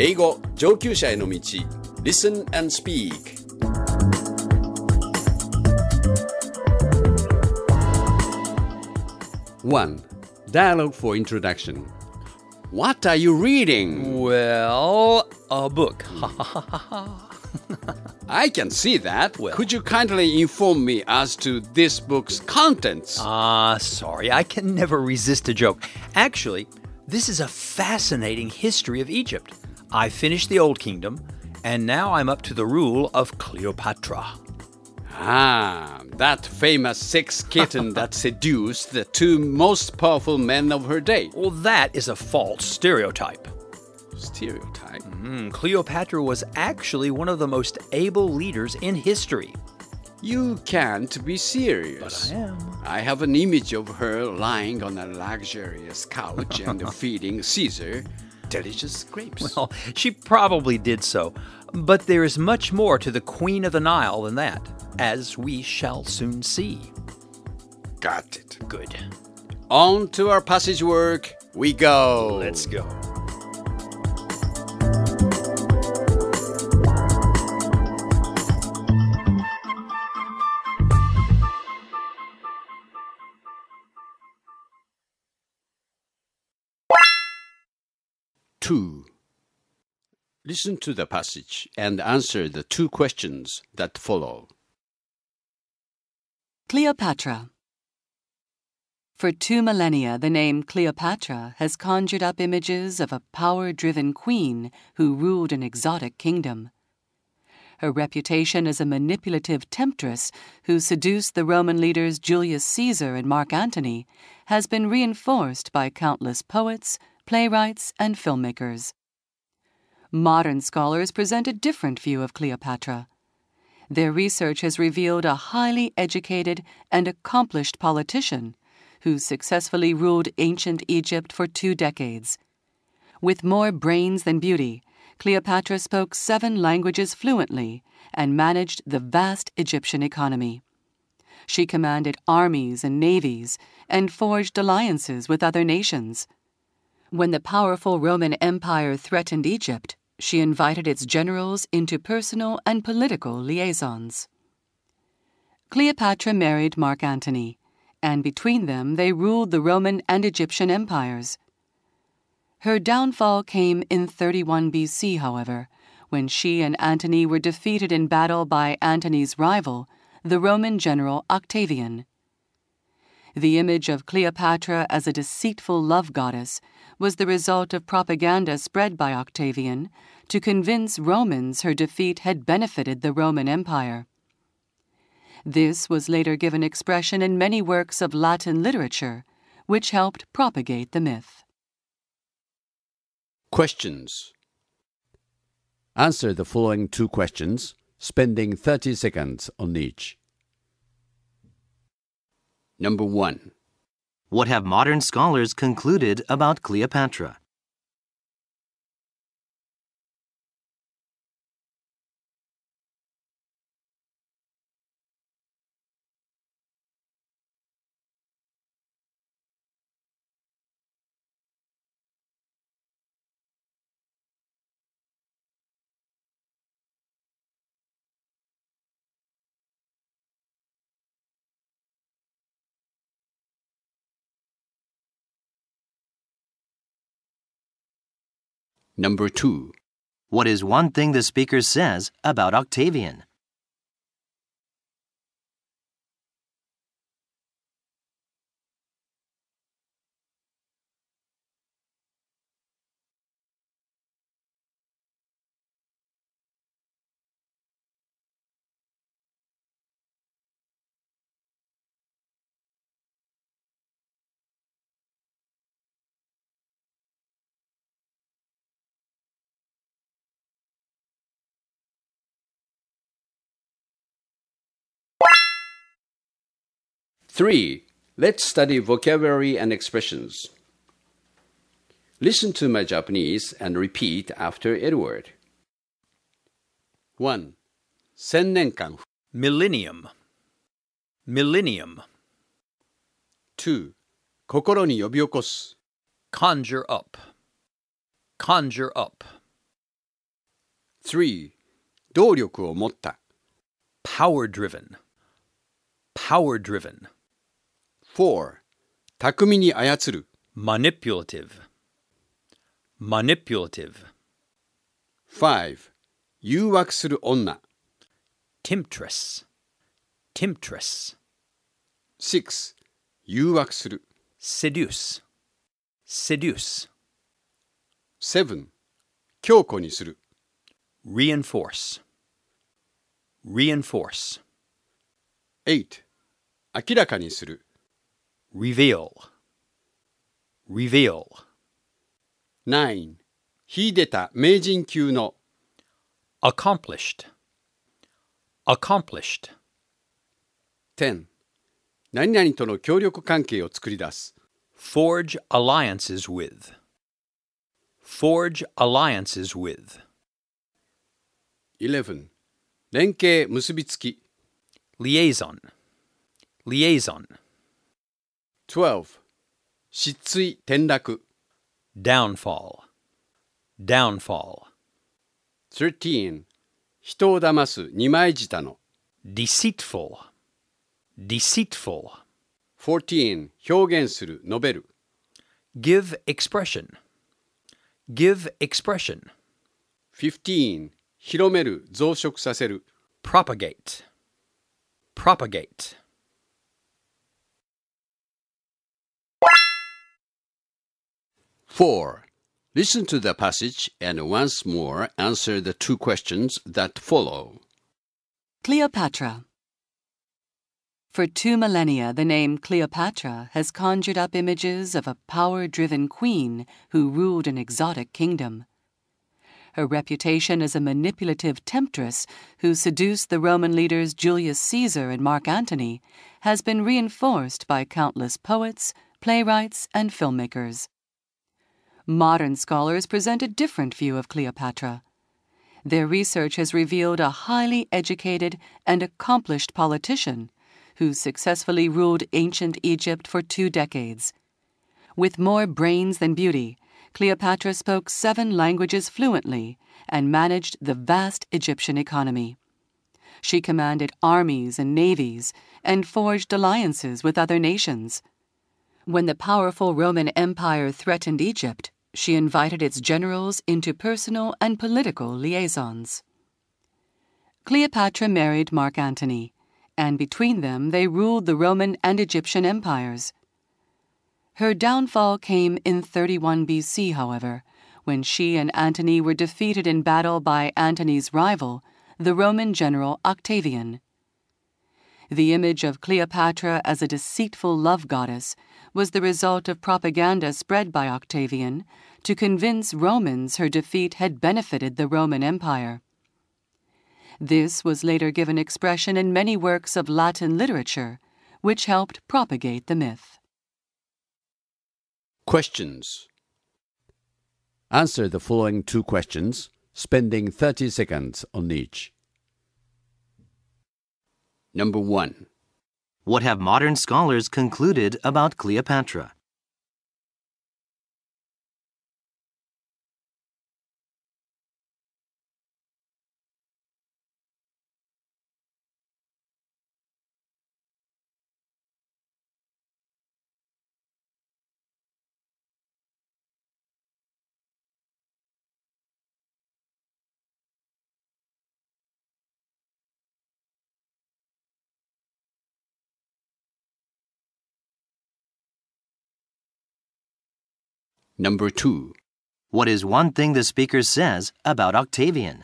英語上級者への道 Listen and Speak One Dialogue for Introduction What are you reading? Well, a book. I can see that. Well- Could you kindly inform me as to this book's contents? Ah, sorry, I can never resist a joke. Actually, this is a fascinating history of Egypt. I finished the Old Kingdom, and now I'm up to the rule of Cleopatra. Ah, that famous sex kitten that seduced the two most powerful men of her day. Well, that is a false stereotype. Stereotype. Hmm, Cleopatra was actually one of the most able leaders in history. You can't be serious. But I am. I have an image of her lying on a luxurious couch and feeding Caesar delicious grapes. Well, she probably did so, but there is much more to the Queen of the Nile than that, as we shall soon see. Got it. Good. On to our passage work we go. Let's go. Two. Listen to the passage and answer the two questions that follow. Cleopatra. For two millennia, the name Cleopatra has conjured up images of a power driven queen who ruled an exotic kingdom. Her reputation as a manipulative temptress who seduced the Roman leaders Julius Caesar and Mark Antony has been reinforced by countless poets, playwrights, and filmmakers. Modern scholars present a different view of Cleopatra. Their research has revealed a highly educated and accomplished politician who successfully ruled ancient Egypt for two decades. With more brains than beauty, Cleopatra spoke seven languages fluently and managed the vast Egyptian economy. She commanded armies and navies and forged alliances with other nations. When the powerful Roman Empire threatened Egypt, she invited its generals into personal and political liaisons. Cleopatra married Mark Antony, and between them they ruled the Roman and Egyptian empires. Her downfall came in 31 BC, however, when she and Antony were defeated in battle by Antony's rival, the Roman general Octavian. The image of Cleopatra as a deceitful love goddess was the result of propaganda spread by Octavian to convince Romans her defeat had benefited the Roman Empire. This was later given expression in many works of Latin literature, which helped propagate the myth. Questions. Answer the following two questions, spending 30 seconds on each. Number 1. What have modern scholars concluded about Cleopatra? Number 2. What is one thing the speaker says about Octavian? Three, let's study vocabulary and expressions. Listen to my Japanese and repeat after Edward. One, 千年間 Millennium. Millennium. Two, 心に呼び起こす Conjure up. Conjure up. 3. 動力を持った。 Power driven. Power driven. 4. 巧みに操る。Manipulative. Manipulative. 5. 誘惑する女。Temptress. Temptress. 6. 誘惑する。Seduce. Seduce. 7. 強固にする。Reinforce. Reinforce. 8. 明らかにする。Reveal. Reveal. 9. 秀でた名人級の。 Accomplished. Accomplished. 10. 何々との協力関係を作り出す。 Forge alliances with. Forge alliances with. 11. 連携結びつき。 Liaison. Liaison. 12. 失墜転落。Downfall. Downfall. 13. 人を騙す二枚舌の。Deceitful. Deceitful. 14. 表現する述べる。Give expression. Give expression. 15. 広める増殖させる。Propagate. Propagate. Four. Listen to the passage and once more answer the two questions that follow. Cleopatra. For two millennia, the name Cleopatra has conjured up images of a power driven queen who ruled an exotic kingdom. Her reputation as a manipulative temptress who seduced the Roman leaders Julius Caesar and Mark Antony has been reinforced by countless poets, playwrights, and filmmakers. Modern scholars present a different view of Cleopatra. Their research has revealed a highly educated and accomplished politician who successfully ruled ancient Egypt for two decades. With more brains than beauty, Cleopatra spoke seven languages fluently and managed the vast Egyptian economy. She commanded armies and navies and forged alliances with other nations. When the powerful Roman Empire threatened Egypt, she invited its generals into personal and political liaisons. Cleopatra married Mark Antony, and between them they ruled the Roman and Egyptian empires. Her downfall came in 31 BC, however, when she and Antony were defeated in battle by Antony's rival, the Roman general Octavian. The image of Cleopatra as a deceitful love goddess was the result of propaganda spread by Octavian to convince Romans her defeat had benefited the Roman Empire. This was later given expression in many works of Latin literature, which helped propagate the myth. Questions. Answer the following two questions, spending 30 seconds on each. Number 1. What have modern scholars concluded about Cleopatra? Number 2. What is one thing the speaker says about Octavian?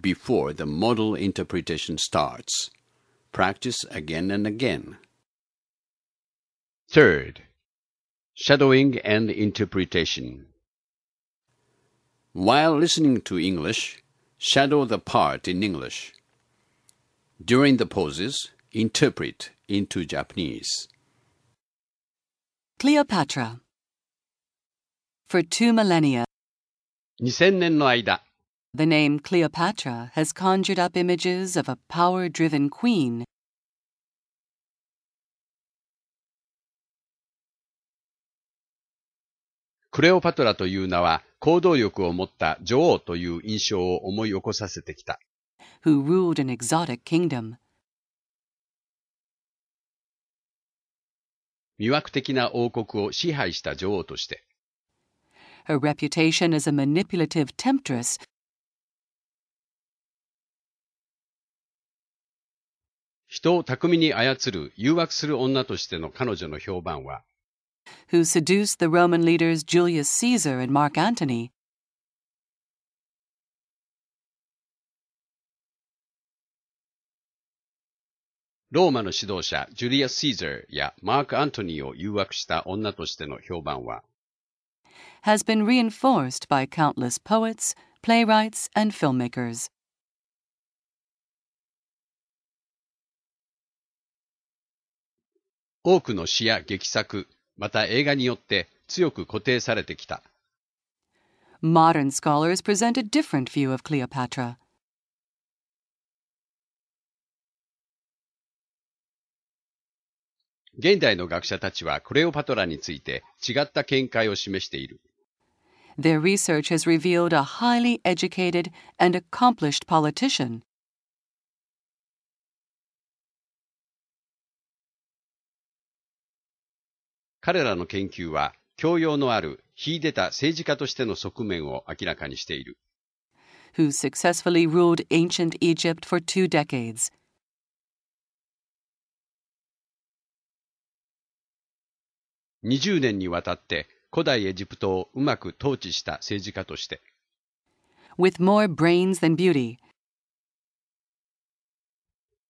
before the model interpretation starts. Practice again and again. Third, shadowing and interpretation. While listening to English, shadow the part in English. During the poses, interpret into Japanese. Cleopatra. For two millennia, 2000年の間、 the name Cleopatra has conjured up images of a power driven queen クレオパトラという名は行動力を持った女王という印象を思い起こさせてきた。who ruled an exotic kingdom. 魅惑的な王国を支配した女王として、Her reputation as a manipulative temptress 人を巧みに操る誘惑する女としての彼女の評判は、who seduced the Roman leaders Julius Caesar and Mark Antony ローマの指導者ジュリアス・シーザーやマーク・アントニーを誘惑した女としての評判は、has been reinforced by countless poets, playwrights, and filmmakers. 多くの詩や劇作、また映画によって強く固定されてきた。Modern scholars present a different view of Cleopatra. 現代の学者たちはクレオパトラについて違った見解を示している。Their research has revealed a highly educated and accomplished politician 彼らの研究は教養のある秀でた政治家としての側面を明らかにしている。who successfully ruled ancient Egypt for two decades. 20年にわたって古代エジプトをうまく統治した政治家として、With more brains than beauty,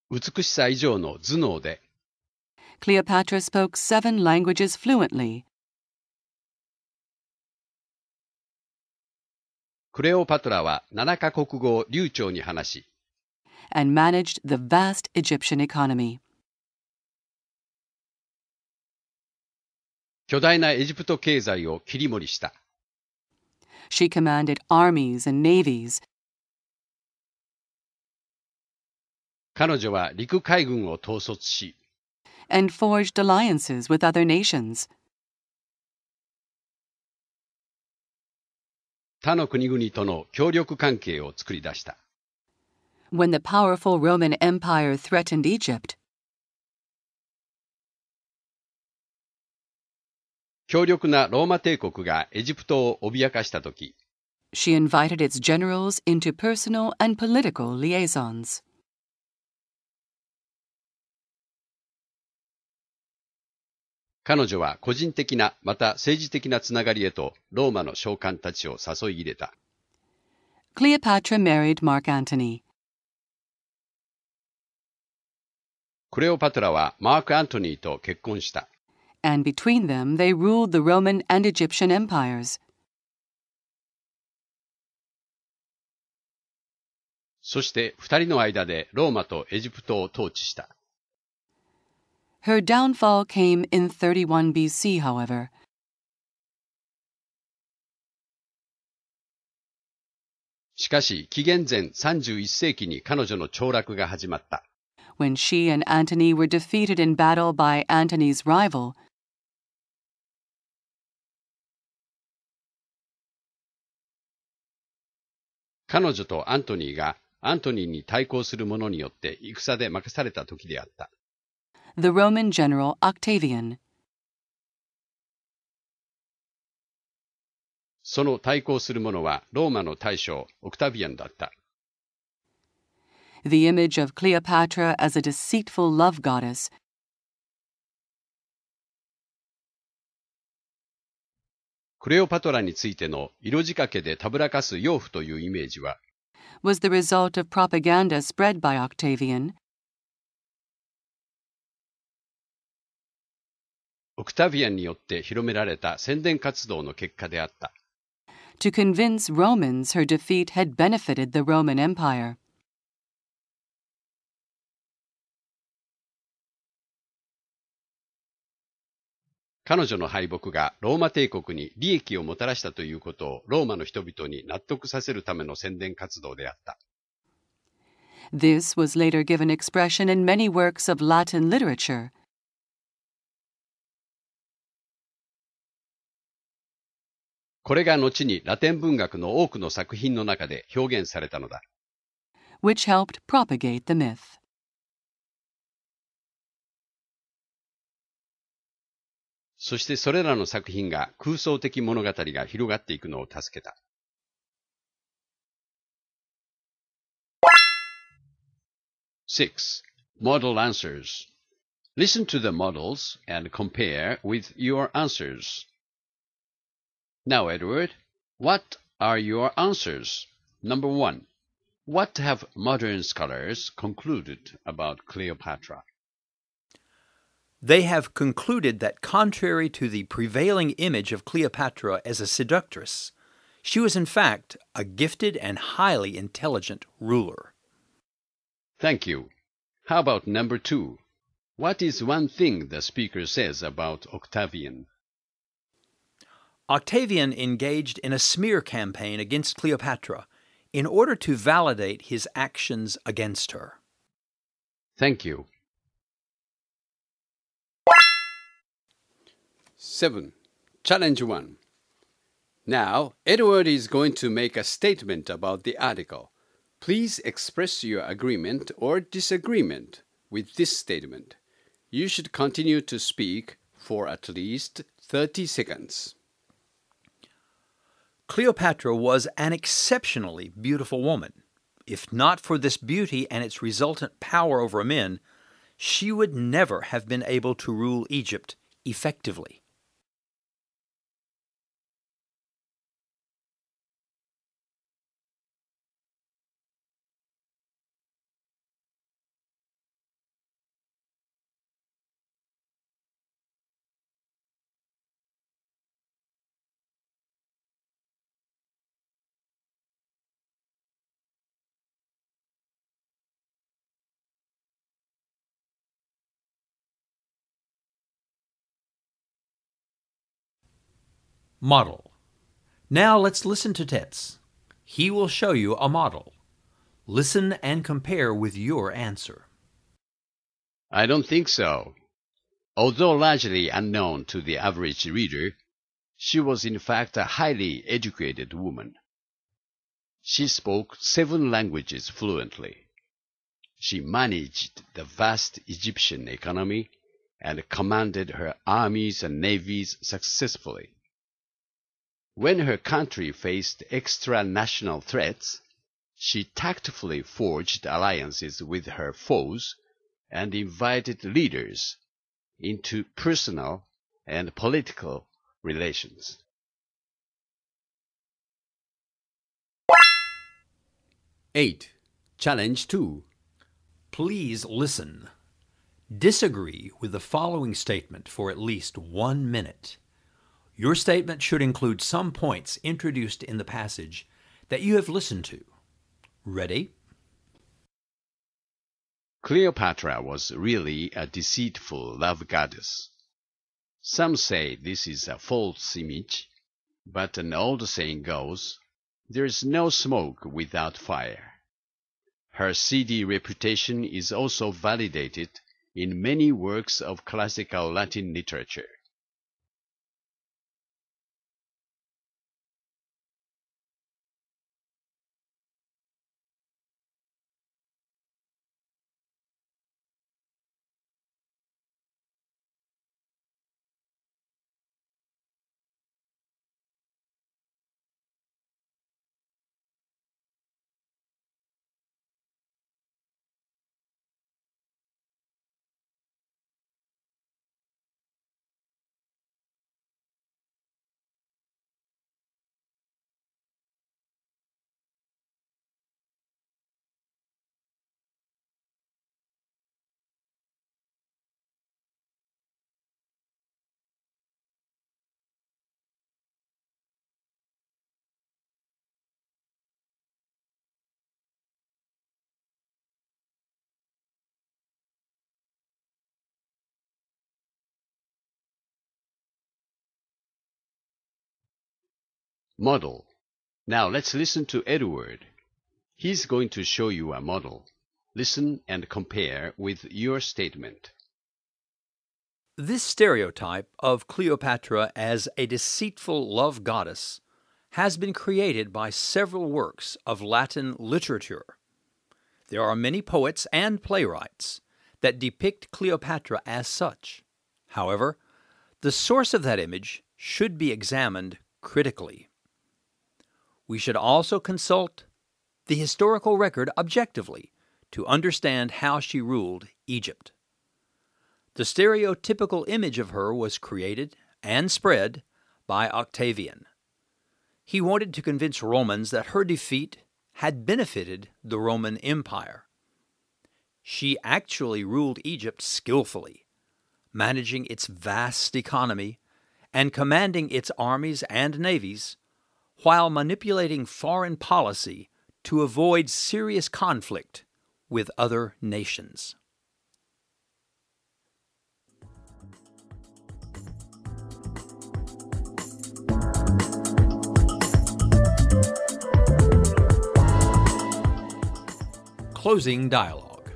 美しさ以上の頭脳で、Cleopatra spoke seven languages fluently クレオパトラは7カ国語を流暢に話し、and managed the vast Egyptian economy. 巨大なエジプト経済を切り盛りした。She commanded armies and navies 彼女は陸海軍を統率し、and forged alliances with other nations. 他の国々との協力関係を作り出した。 When the powerful Roman Empire threatened Egypt, 強力なローマ帝国がエジプトを脅かしたとき、 she invited its generals into personal and political liaisons. 彼女は個人的なまた政治的なつながりへとローマの将官たちを誘い入れた。Cleopatra married Mark Antony. クレオパトラはマーク・アントニーと結婚した。and between them they ruled the Roman and Egyptian empires. そして二人の間でローマとエジプトを統治した。Her downfall came in 31 BC, however. しかし紀元前31世紀に彼女の凋落が始まった。when she and Antony were defeated in battle by Antony's rival, 彼女とアントニーがアントニーに対抗する者によって戦で任された時であった。The Roman general Octavian. その対抗する者はローマの大将オクタビアンだった。The image of Cleopatra as a deceitful love goddess クレオパトラについての色仕掛けでたぶらかす養父というイメージは was the result of propaganda spread by Octavian オクタビアンによって広められた宣伝活動の結果であった。to convince Romans her defeat had benefited the Roman Empire. 彼女の敗北がローマ帝国に利益をもたらしたということをローマの人々に納得させるための宣伝活動であった。This was later given expression in many works of Latin literature. これが後にラテン文学の多くの作品の中で表現されたのだ。which helped propagate the myth. そしてそれらの作品が空想的物語が広がっていくのを助けた。Six, model answers. Listen to the models and compare with your answers. Now, Edward, what are your answers? Number one, what have modern scholars concluded about Cleopatra? They have concluded that, contrary to the prevailing image of Cleopatra as a seductress, she was in fact a gifted and highly intelligent ruler. Thank you. How about number two? What is one thing the speaker says about Octavian? Octavian engaged in a smear campaign against Cleopatra in order to validate his actions against her. Thank you. 7. Challenge 1. Now, Edward is going to make a statement about the article. Please express your agreement or disagreement with this statement. You should continue to speak for at least 30 seconds. Cleopatra was an exceptionally beautiful woman. If not for this beauty and its resultant power over men, she would never have been able to rule Egypt effectively. Model. Now let's listen to Tets. He will show you a model. Listen and compare with your answer. I don't think so. Although largely unknown to the average reader, she was in fact a highly educated woman. She spoke seven languages fluently. She managed the vast Egyptian economy and commanded her armies and navies successfully. When her country faced extra-national threats, she tactfully forged alliances with her foes and invited leaders into personal and political relations. 8. Challenge 2. Please listen. Disagree with the following statement for at least one minute. Your statement should include some points introduced in the passage that you have listened to. Ready? Cleopatra was really a deceitful love goddess. Some say this is a false image, but an old saying goes, there is no smoke without fire. Her seedy reputation is also validated in many works of classical Latin literature. Model. Now let's listen to Edward. He's going to show you a model. Listen and compare with your statement. This stereotype of Cleopatra as a deceitful love goddess has been created by several works of Latin literature. There are many poets and playwrights that depict Cleopatra as such. However, the source of that image should be examined critically. We should also consult the historical record objectively to understand how she ruled Egypt. The stereotypical image of her was created and spread by Octavian. He wanted to convince Romans that her defeat had benefited the Roman Empire. She actually ruled Egypt skillfully, managing its vast economy and commanding its armies and navies while manipulating foreign policy to avoid serious conflict with other nations. Closing dialogue.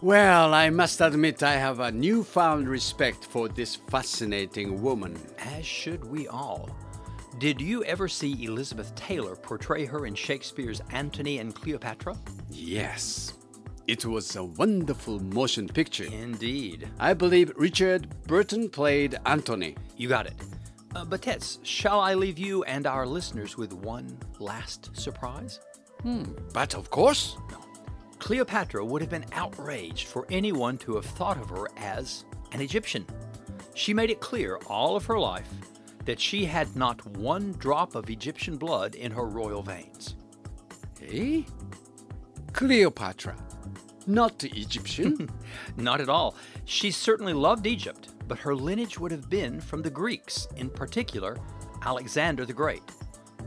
Well, I must admit I have a newfound respect for this fascinating woman. As should we all. Did you ever see Elizabeth Taylor portray her in Shakespeare's Antony and Cleopatra? Yes, it was a wonderful motion picture. Indeed. I believe Richard Burton played Antony. You got it. Uh, but Tets, shall I leave you and our listeners with one last surprise? But of course, Cleopatra would have been outraged for anyone to have thought of her as an Egyptian. She made it clear all of her life that she had not one drop of Egyptian blood in her royal veins. eh? Cleopatra, not Egyptian. Not at all. She certainly loved Egypt, but her lineage would have been from the Greeks, in particular, Alexander the Great.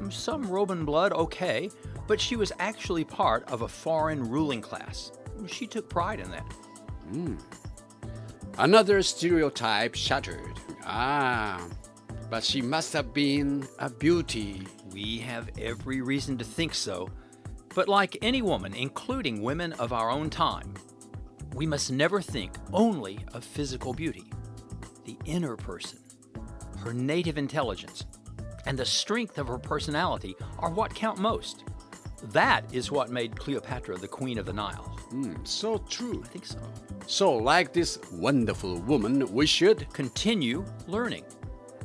Some Roman blood, okay, but she was actually part of a foreign ruling class. She took pride in that. Another stereotype shattered. Ah, but she must have been a beauty. We have every reason to think so. But like any woman, including women of our own time, we must never think only of physical beauty. The inner person, her native intelligence, and the strength of her personality are what count most. That is what made Cleopatra the Queen of the Nile. Hmm, so true. I think so. So, like this wonderful woman, we should Continue learning.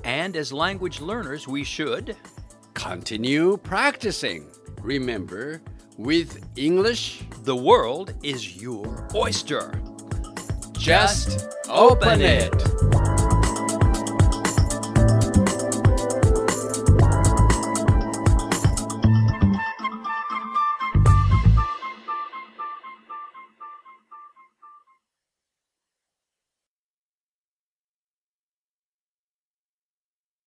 And as language learners, we should continue practicing. Remember, with English, The world is your oyster. just open it.